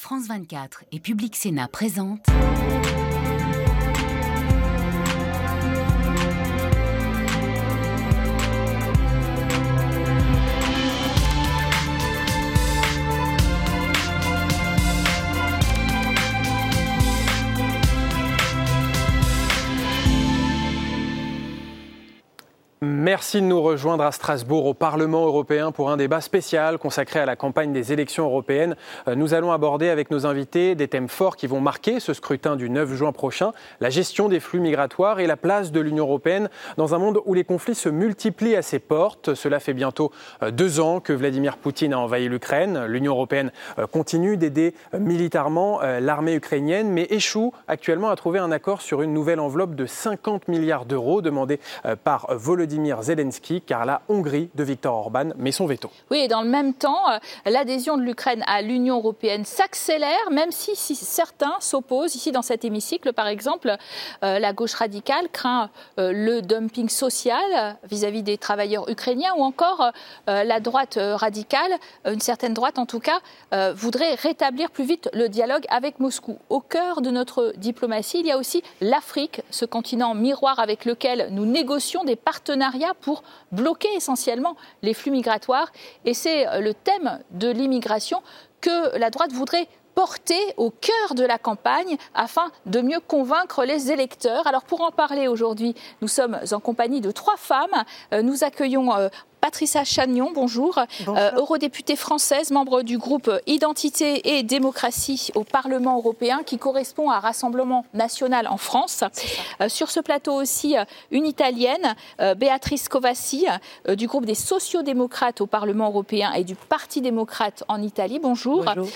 France 24 et Public Sénat présentent. Merci de nous rejoindre à Strasbourg au Parlement européen pour un débat spécial consacré à la campagne des élections européennes. Euh, nous allons aborder avec nos invités des thèmes forts qui vont marquer ce scrutin du 9 juin prochain, la gestion des flux migratoires et la place de l'Union européenne dans un monde où les conflits se multiplient à ses portes. Cela fait bientôt euh, deux ans que Vladimir Poutine a envahi l'Ukraine. L'Union européenne euh, continue d'aider militairement l'armée ukrainienne, mais échoue actuellement à trouver un accord sur une nouvelle enveloppe de 50 milliards d'euros demandée par Volodymyr Zelensky, car la Hongrie de Viktor Orban met son veto. Oui, et dans le même temps, euh, l'adhésion de l'Ukraine à l'Union européenne s'accélère, même si, certains s'opposent. Ici, dans cet hémicycle, par exemple, euh, la gauche radicale craint euh, le dumping social vis-à-vis des travailleurs ukrainiens, ou encore la droite radicale, une certaine droite en tout cas, voudrait rétablir plus vite le dialogue avec Moscou. Au cœur de notre diplomatie, il y a aussi l'Afrique, ce continent miroir avec lequel nous négocions des partenariats pour bloquer essentiellement les flux migratoires. Et c'est euh, le thème de l'immigration que la droite voudrait porter au cœur de la campagne afin de mieux convaincre les électeurs. Alors pour en parler aujourd'hui, nous sommes en compagnie de trois femmes. Euh, nous accueillons euh, Patricia Chagnon, bonjour, euh, eurodéputée française, membre du groupe Identité et démocratie au Parlement européen, qui correspond à Rassemblement national en France. Euh, sur ce plateau aussi, une Italienne, Béatrice Covassi, du groupe des sociodémocrates au Parlement européen et du Parti démocrate en Italie. Bonjour. bonjour.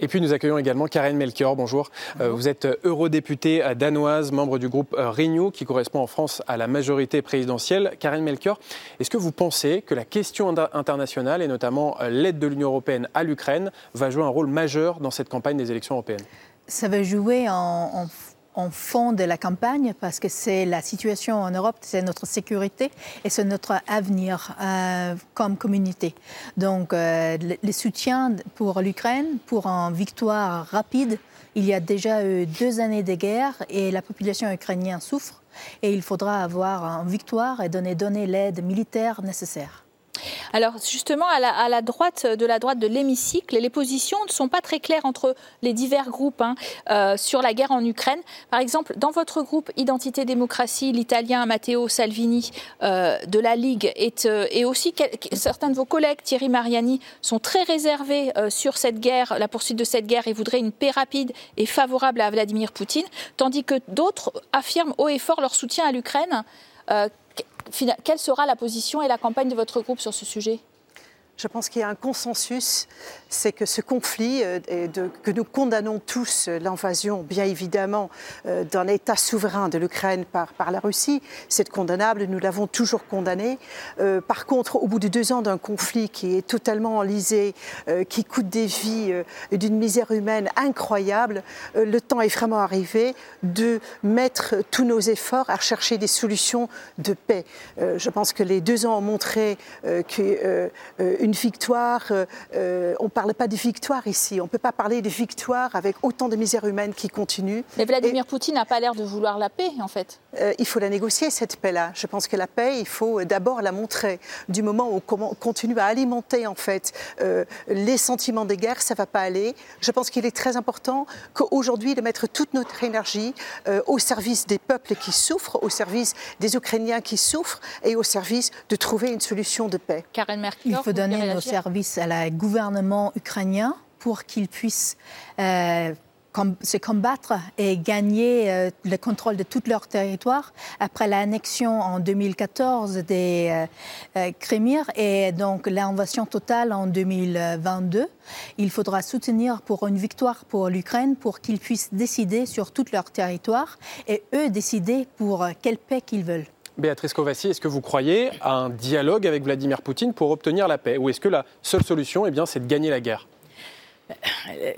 Et puis nous accueillons également Karen Melchior. Bonjour. Euh, vous êtes euh, eurodéputée danoise, membre du groupe euh, Renew, qui correspond en France à la majorité présidentielle. Karen Melchior, est-ce que vous pensez que la question internationale, et notamment l'aide de l'Union européenne à l'Ukraine, va jouer un rôle majeur dans cette campagne des élections européennes? Ça va jouer en, en en fond de la campagne parce que c'est la situation en Europe, c'est notre sécurité et c'est notre avenir euh, comme communauté. Donc, euh, le, soutien pour l'Ukraine, pour une victoire rapide, il y a déjà eu deux années de guerre et la population ukrainienne souffre et il faudra avoir une victoire et donner, donner l'aide militaire nécessaire. Alors justement, à la, droite de la droite de l'hémicycle, les positions ne sont pas très claires entre les divers groupes hein, euh, sur la guerre en Ukraine. Par exemple, dans votre groupe Identité Démocratie, l'Italien Matteo Salvini euh, de la Ligue euh, et aussi certains de vos collègues, Thierry Mariani, sont très réservés sur cette guerre, la poursuite de cette guerre, et voudraient une paix rapide et favorable à Vladimir Poutine, tandis que d'autres affirment haut et fort leur soutien à l'Ukraine quelle sera la position et la campagne de votre groupe sur ce sujet? Je pense qu'il y a un consensus, c'est que ce conflit, euh, que nous condamnons tous euh, l'invasion, bien évidemment, euh, d'un État souverain de l'Ukraine par, la Russie, c'est condamnable, nous l'avons toujours condamné. par contre, au bout de deux ans d'un conflit qui est totalement enlisé, qui coûte des vies d'une misère humaine incroyable, le temps est vraiment arrivé de mettre tous nos efforts à chercher des solutions de paix. je pense que les deux ans ont montré que une victoire, euh, euh, on ne parle pas de victoire ici. On ne peut pas parler de victoire avec autant de misère humaine qui continue. Mais Vladimir Poutine n'a pas l'air de vouloir la paix, en fait. Euh, il faut la négocier, cette paix-là. Je pense que la paix, il faut d'abord la montrer. Du moment où on continue à alimenter, en fait, les sentiments de guerre, ça ne va pas aller. Je pense qu'il est très important qu'aujourd'hui, de mettre toute notre énergie au service des peuples qui souffrent, au service des Ukrainiens qui souffrent et au service de trouver une solution de paix. Karen il faut donner nos services à la gouvernement ukrainien pour qu'il puisse euh, se combattre et gagner euh, le contrôle de tout leur territoire après l'annexion en 2014 des euh, euh et donc l'invasion totale en 2022. Il faudra soutenir pour une victoire pour l'Ukraine pour qu'ils puissent décider sur tout leur territoire et eux décider pour quelle paix qu'ils veulent. Béatrice Covassi, est-ce que vous croyez à un dialogue avec Vladimir Poutine pour obtenir la paix? Ou est-ce que la seule solution, eh bien, c'est de gagner la guerre?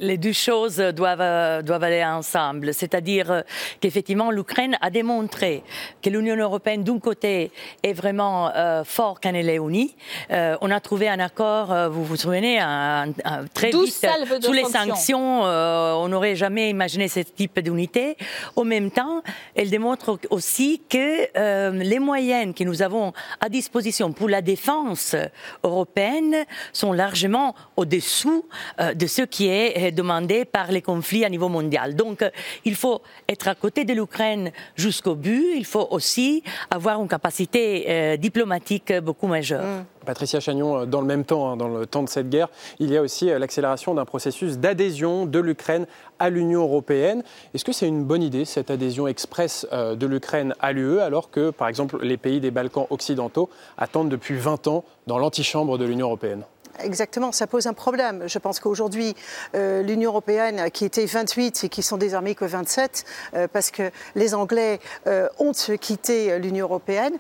Les deux choses doivent, doivent aller ensemble. C'est-à-dire qu'effectivement, l'Ukraine a démontré que l'Union européenne, d'un côté, est vraiment fort quand elle est unie. on a trouvé un accord, vous vous souvenez, un, très vite, sous les sanctions. on n'aurait jamais imaginé ce type d'unité. Au même temps, elle démontre aussi que les moyens que nous avons à disposition pour la défense européenne sont largement au-dessous euh, de ce qui est euh, demandé par les conflits à niveau mondial. Donc, euh, il faut être à côté de l'Ukraine jusqu'au but. Il faut aussi avoir une capacité diplomatique beaucoup majeure. Mm. Patricia Chagnon, dans le même temps, hein, dans le temps de cette guerre, il y a aussi l'accélération d'un processus d'adhésion de l'Ukraine à l'Union européenne. Est-ce que c'est une bonne idée, cette adhésion express de l'Ukraine à l'UE, alors que, par exemple, les pays des Balkans occidentaux attendent depuis 20 ans dans l'antichambre de l'Union européenne? Exactement, ça pose un problème. Je pense qu'aujourd'hui, euh, l'Union européenne, qui était 28 et qui sont désormais que 27, euh, parce que les Anglais euh, ont quitté l'Union européenne,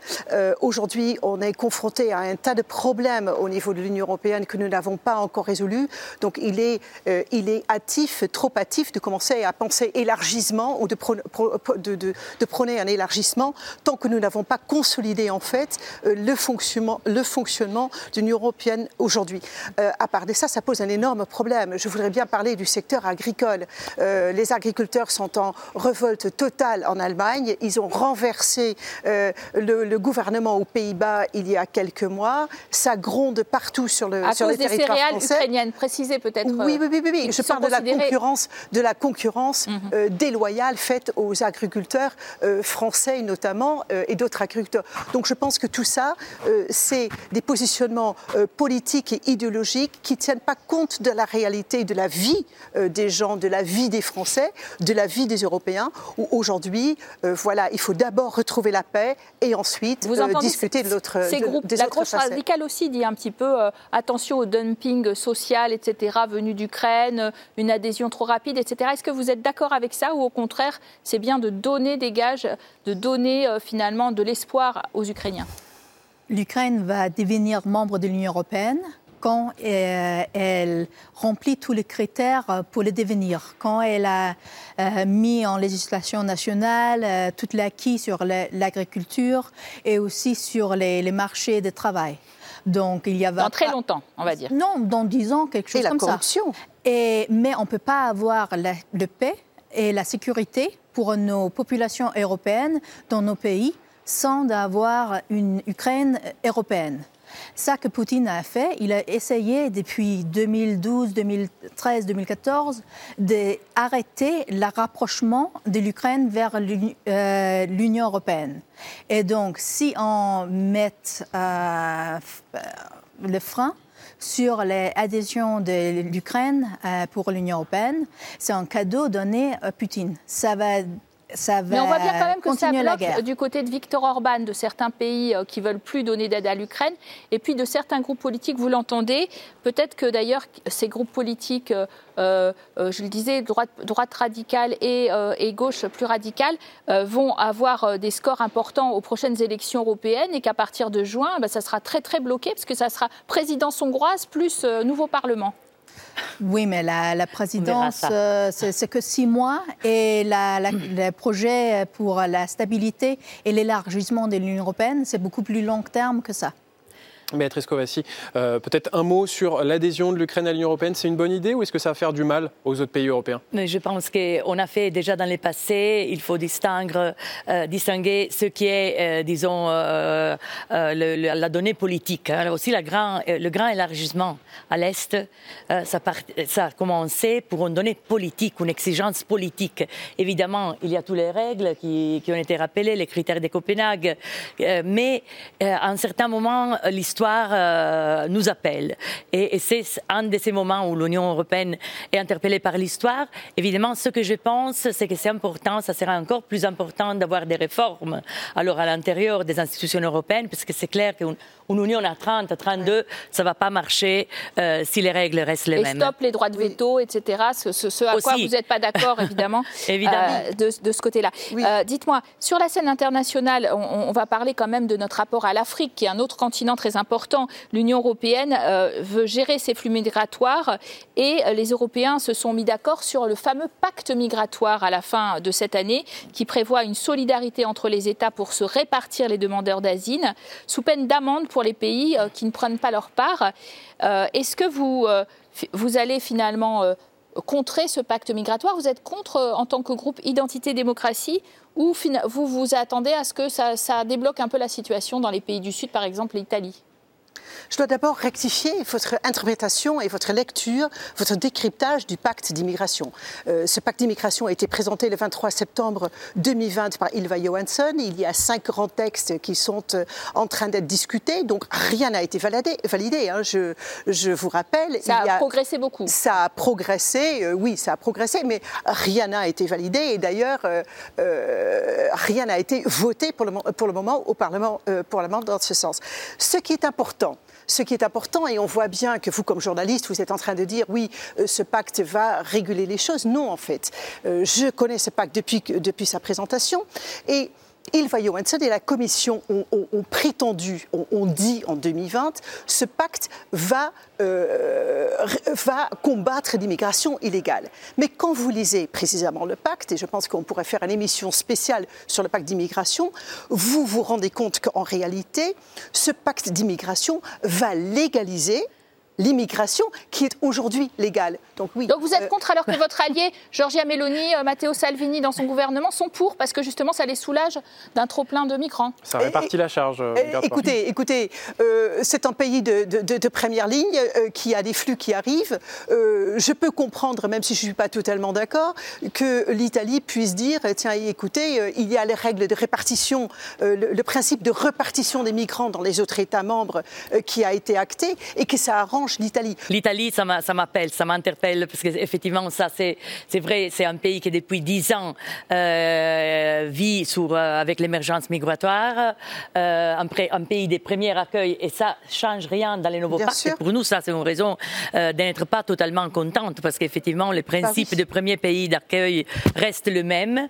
aujourd'hui, on est confronté à un tas de problèmes au niveau de l'Union européenne que nous n'avons pas encore résolus. Donc, il est, il est hâtif, trop hâtif, de commencer à penser élargissement ou de, prôner un élargissement tant que nous n'avons pas consolidé en fait le fonctionnement, le fonctionnement de l'Union européenne aujourd'hui. Euh, à part de ça, ça pose un énorme problème. Je voudrais bien parler du secteur agricole. Euh, les agriculteurs sont en révolte totale en Allemagne. Ils ont renversé euh, le, gouvernement aux Pays-Bas il y a quelques mois. Ça gronde partout sur le, à sur cause des céréales ukrainiennes, précisez peut-être. Oui, oui, oui, oui. Je parle de la concurrence, de la concurrence mhm. déloyale faite aux agriculteurs français notamment et d'autres agriculteurs. Donc je pense que tout ça, c'est des positionnements politiques et idéologiques qui ne tiennent pas compte de la réalité de la vie euh, des gens, de la vie des Français, de la vie des Européens, où aujourd'hui, euh, voilà, il faut d'abord retrouver la paix et ensuite euh, discuter de l'autre. Ces groupes, la gauche radicale aussi dit un petit peu attention au dumping social, etc., venu d'Ukraine, une adhésion trop rapide, etc. Est-ce que vous êtes d'accord avec ça ou au contraire, c'est bien de donner des gages, de donner finalement de l'espoir aux Ukrainiens? L'Ukraine va devenir membre de l'Union européenne quand euh, elle remplit tous les critères pour le devenir, quand elle a euh, mis en législation nationale euh, tout l'acquis sur l'agriculture et aussi sur les, marchés de travail. Donc il y a dans très longtemps, on va dire. Non, dans dix ans, quelque chose comme ça. Et mais on ne peut pas avoir la, le paix et la sécurité pour nos populations européennes dans nos pays sans avoir une Ukraine européenne. Ça que Poutine a fait, il a essayé depuis 2012, 2013, 2014 d'arrêter le rapprochement de l'Ukraine vers euh, l'Union européenne. Et donc, si on met euh, le frein sur l'adhésion de l'Ukraine euh, pour l'Union européenne, c'est un cadeau donné à Poutine. Ça va mais on voit bien quand même que ça bloque du côté de Viktor Orban, de certains pays euh, qui veulent plus donner d'aide à l'Ukraine, et puis de certains groupes politiques, vous l'entendez. Peut-être que d'ailleurs ces groupes politiques, euh, euh, je le disais, droite, droite radicale et, gauche plus radicale, vont avoir des scores importants aux prochaines élections européennes, et qu'à partir de juin, bah, ça sera très très bloqué, parce que ça sera présidence hongroise plus nouveau Parlement. Oui, mais la, présidence, euh, c'est que six mois et le projet pour la stabilité et l'élargissement de l'Union européenne, c'est beaucoup plus long terme que ça. Béatrice Kovassi, euh, peut-être un mot sur l'adhésion de l'Ukraine à l'Union européenne. C'est une bonne idée ou est-ce que ça va faire du mal aux autres pays européens? Mais Je pense qu'on a fait déjà dans le passé. Il faut distinguer, euh, distinguer ce qui est, euh, disons, la donnée politique. Hein. Aussi, la grand, le grand élargissement à l'Est, ça, ça, a commencé pour une donnée politique, une exigence politique. Évidemment, il y a toutes les règles qui, qui ont été rappelées, les critères de Copenhague. mais à un certain moment, l'histoire l'histoire euh, nous appelle. Et, c'est un de ces moments où l'Union européenne est interpellée par l'histoire. Évidemment, ce que je pense, c'est que c'est important, ça sera encore plus important d'avoir des réformes alors à l'intérieur des institutions européennes, parce que c'est clair qu'une Une union à 30, 32, ça ne va pas marcher euh, si les règles restent les et mêmes. stop les droits de veto, etc. Ce, ce- ce à quoi vous n'êtes pas d'accord, évidemment, Évidemment. euh, de, de ce côté-là. Oui. Euh, Dites-moi, sur la scène internationale, on, on va parler quand même de notre rapport à l'Afrique, qui est un autre continent très important. L'Union européenne euh, veut gérer ses flux migratoires et les Européens se sont mis d'accord sur le fameux pacte migratoire à la fin de cette année, qui prévoit une solidarité entre les États pour se répartir les demandeurs d'asile, sous peine d'amende pour les pays euh, qui ne prennent pas leur part. Euh, Est-ce que vous, euh, vous allez finalement contrer ce pacte migratoire? Vous êtes contre, en tant que groupe Identité-Démocratie, ou vous vous attendez à ce que ça, ça débloque un peu la situation dans les pays du Sud, par exemple l'Italie? Je dois d'abord rectifier votre interprétation et votre lecture, votre décryptage du pacte d'immigration. Euh, ce pacte d'immigration a été présenté le 23 septembre 2020 par Ilva Johansson. Il y a cinq grands textes qui sont euh, en train d'être discutés, donc rien n'a été validé. validé hein. je, je vous rappelle. Ça il a progressé beaucoup. Ça a progressé, euh, oui, ça a progressé, mais rien n'a été validé. Et d'ailleurs, euh, rien n'a été voté pour le, pour le moment au Parlement, pour le moment dans ce sens. Ce qui est important, ce qui est important, et on voit bien que vous, comme journaliste, vous êtes en train de dire oui, euh, ce pacte va réguler les choses. Non, en fait. Euh, je connais ce pacte depuis, sa présentation. Et Ilva Johansson et la Commission ont, ont- prétendu, ont, ont dit en 2020, ce pacte va, euh, va combattre l'immigration illégale. Mais quand vous lisez précisément le pacte, et je pense qu'on pourrait faire une émission spéciale sur le pacte d'immigration, vous vous rendez compte qu'en réalité, ce pacte d'immigration va légaliser l'immigration qui est aujourd'hui légale. Donc oui. Donc vous êtes euh, contre alors que votre allié Giorgia Meloni, euh, Matteo Salvini dans son gouvernement sont pour parce que justement ça les soulage d'un trop plein de migrants. Ça répartit la charge. euh. Écoutez, écoutez, euh, c'est un pays de, de- de- de première ligne euh, qui a des flux qui arrivent. Euh, je peux comprendre, même si je ne suis pas totalement d'accord, que l'Italie puisse dire tiens, écoutez, euh, il y a les règles de répartition, euh, le, le principe de répartition des migrants dans les autres États membres euh, qui a été acté et que ça arrange l'Italie. L'Italie, ça m'a- ça m'appelle, ça m'interpelle, parce qu'effectivement, ça, c'est vrai, c'est un pays qui, depuis dix ans, euh, vit sur, euh, avec l'émergence migratoire, euh, un, pays des premiers accueils, et ça change rien dans les nouveaux Bien pactes. sûr. Et Pour nous, ça, c'est une raison d'être pas totalement contente, parce qu'effectivement, les principes oui. de premier pays d'accueil restent le même.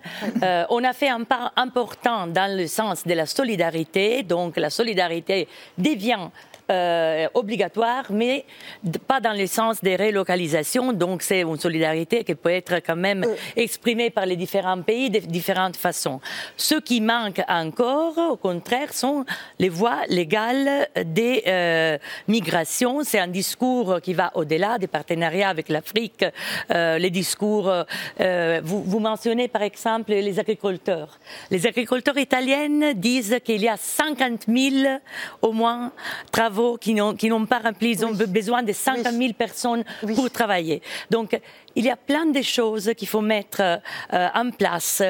On a fait un pas important dans le sens de la solidarité, donc la solidarité devient euh, obligatoire, mais pas dans le sens des relocalisations. Donc, c'est une solidarité qui peut être quand même exprimée par les différents pays de différentes façons. Ce qui manque encore, au contraire, sont les voies légales des euh, migrations. C'est un discours qui va au-delà des partenariats avec l'Afrique. Euh, les discours, euh, vous, vous mentionnez par exemple les agriculteurs. Les agriculteurs italiennes disent qu'il y a 50 000 au moins travaux qui n'ont pas rempli. Ils ont be- besoin de 50 000 personnes Oui. pour travailler. Donc, il y a plein de choses qu'il faut mettre euh, en place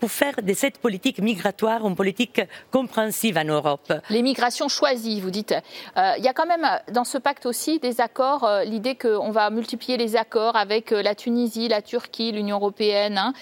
pour, faire de cette politique migratoire une politique compréhensive en Europe. Les migrations choisies, vous dites. Euh, il y a quand même dans ce pacte aussi des accords, euh, l'idée qu'on va multiplier les accords avec la Tunisie, la Turquie, l'Union européenne, hein,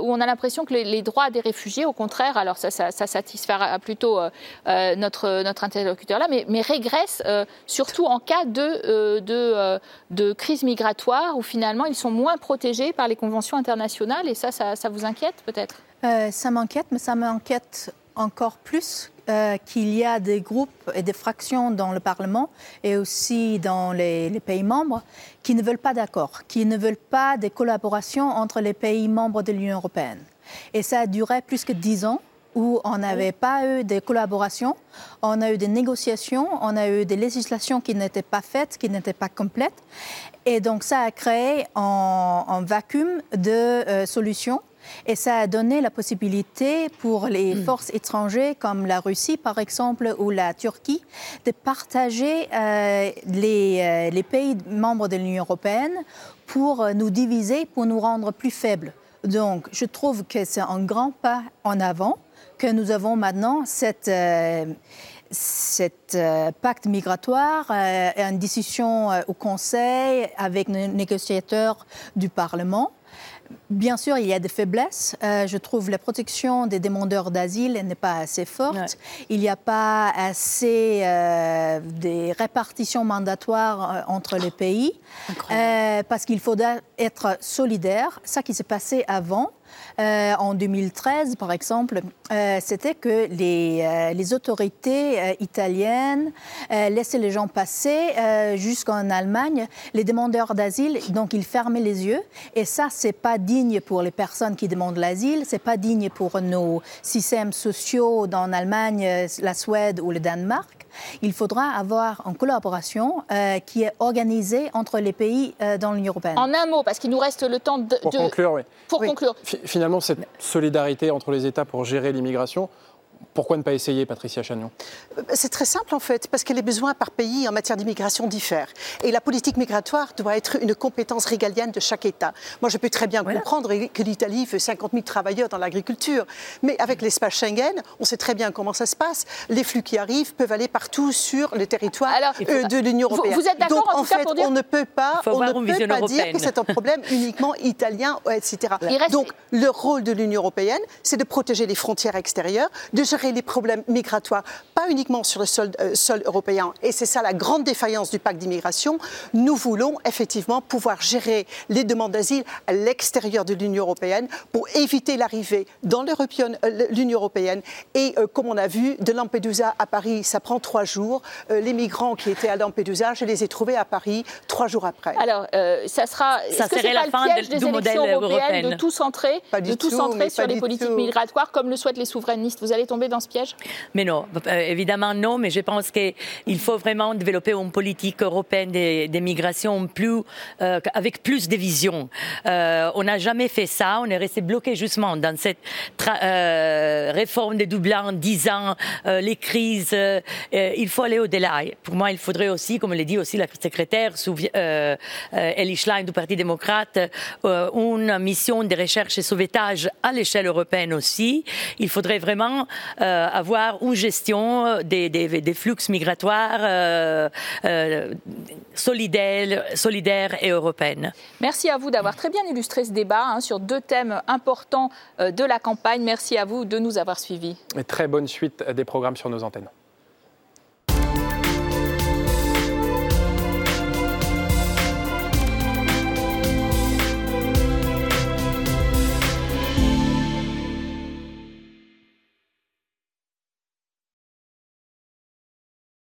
où on a l'impression que les, droits des réfugiés, au contraire, alors ça, ça, satisfera plutôt notre, interlocuteur là, mais, mais régressent euh, surtout en cas de crise migratoire où finalement ils sont moins protégés par les conventions internationales et ça, ça, vous inquiète peut-être? Euh, ça m'inquiète, mais ça m'inquiète encore plus euh, qu'il y a des groupes et des fractions dans le Parlement et aussi dans les, les pays membres qui ne veulent pas d'accord, qui ne veulent pas des collaborations entre les pays membres de l'Union européenne. Et ça a duré plus que dix ans où on n'avait pas eu de collaboration, on a eu des négociations, on a eu des législations qui n'étaient pas faites, qui n'étaient pas complètes. Et donc ça a créé un, un vacuum de euh, solutions. Et ça a donné la possibilité pour les forces étrangères comme la Russie, par exemple, ou la Turquie, de partager euh, les, euh, les pays membres de l'Union européenne pour nous diviser, pour nous rendre plus faibles. Donc, je trouve que c'est un grand pas en avant que nous avons maintenant cette, euh, cet euh, pacte migratoire, euh, une décision euh, au Conseil avec les négociateurs du Parlement. Bien sûr, il y a des faiblesses. Je trouve la protection des demandeurs d'asile n'est pas assez forte. Il n'y a pas assez des répartitions mandatoires entre les pays. parce qu'il faut être solidaire. Ça qui s'est passé avant. Euh, en 2013, par exemple, euh, c'était que les, euh, autorités italiennes laissaient les gens passer jusqu'en Allemagne, les demandeurs d'asile, donc ils fermaient les yeux. Et ça, c'est pas digne pour les personnes qui demandent l'asile, c'est pas digne pour nos systèmes sociaux dans l'Allemagne, la Suède ou le Danemark il faudra avoir une collaboration euh, qui est organisée entre les pays euh, dans l'Union européenne. En un mot, parce qu'il nous reste le temps de... Pour conclure, oui. Pour conclure. Finalement, cette solidarité entre les États pour gérer l'immigration, pourquoi ne pas essayer, Patricia Chagnon? C'est très simple en fait, parce que les besoins par pays en matière d'immigration diffèrent. Et la politique migratoire doit être une compétence régalienne de chaque État. Moi, je peux très bien comprendre que l'Italie fait 50 000 travailleurs dans l'agriculture. Mais avec l'espace Schengen, on sait très bien comment ça se passe. Les flux qui arrivent peuvent aller partout sur le territoire euh, de l'Union européenne. Vous, êtes d'accord en, fait, pour dire... on ne peut pas, on ne peut pas dire que c'est un problème uniquement italien, etc. Donc, le rôle de l'Union européenne, c'est de protéger les frontières extérieures, de gérer les problèmes migratoires, pas uniquement sur le sol, euh, sol européen. Et c'est ça la grande défaillance du pacte d'immigration. Nous voulons effectivement pouvoir gérer les demandes d'asile à l'extérieur de l'Union européenne pour éviter l'arrivée dans euh, l'Union européenne. Et euh, comme on a vu, de Lampedusa à Paris, ça prend trois jours. les migrants qui étaient à Lampedusa, je les ai trouvés à Paris trois jours après. Alors, ça sera. Ça serait la fin de, des élections européennes de tout centrer, de tout, centrer sur les politiques migratoires comme le souhaitent les souverainistes? Vous allez tomber dans ce piège? Mais non, euh, évidemment non, mais je pense qu'il faut vraiment développer une politique européenne des, migrations plus, euh, avec plus de vision. Euh, on n'a jamais fait ça, on est resté bloqué justement dans cette réforme des Dublin, 10 ans, les crises. il faut aller au-delà. Pour moi, il faudrait aussi, comme l'a dit aussi la secrétaire Elie Schlein du Parti démocrate, une mission de recherche et sauvetage à l'échelle européenne aussi. Il faudrait vraiment avoir une gestion euh, des, des, flux migratoires euh, solidaires, solidaire et européenne. Merci à vous d'avoir très bien illustré ce débat hein, sur deux thèmes importants de la campagne. Merci à vous de nous avoir suivis. Et très bonne suite des programmes sur nos antennes.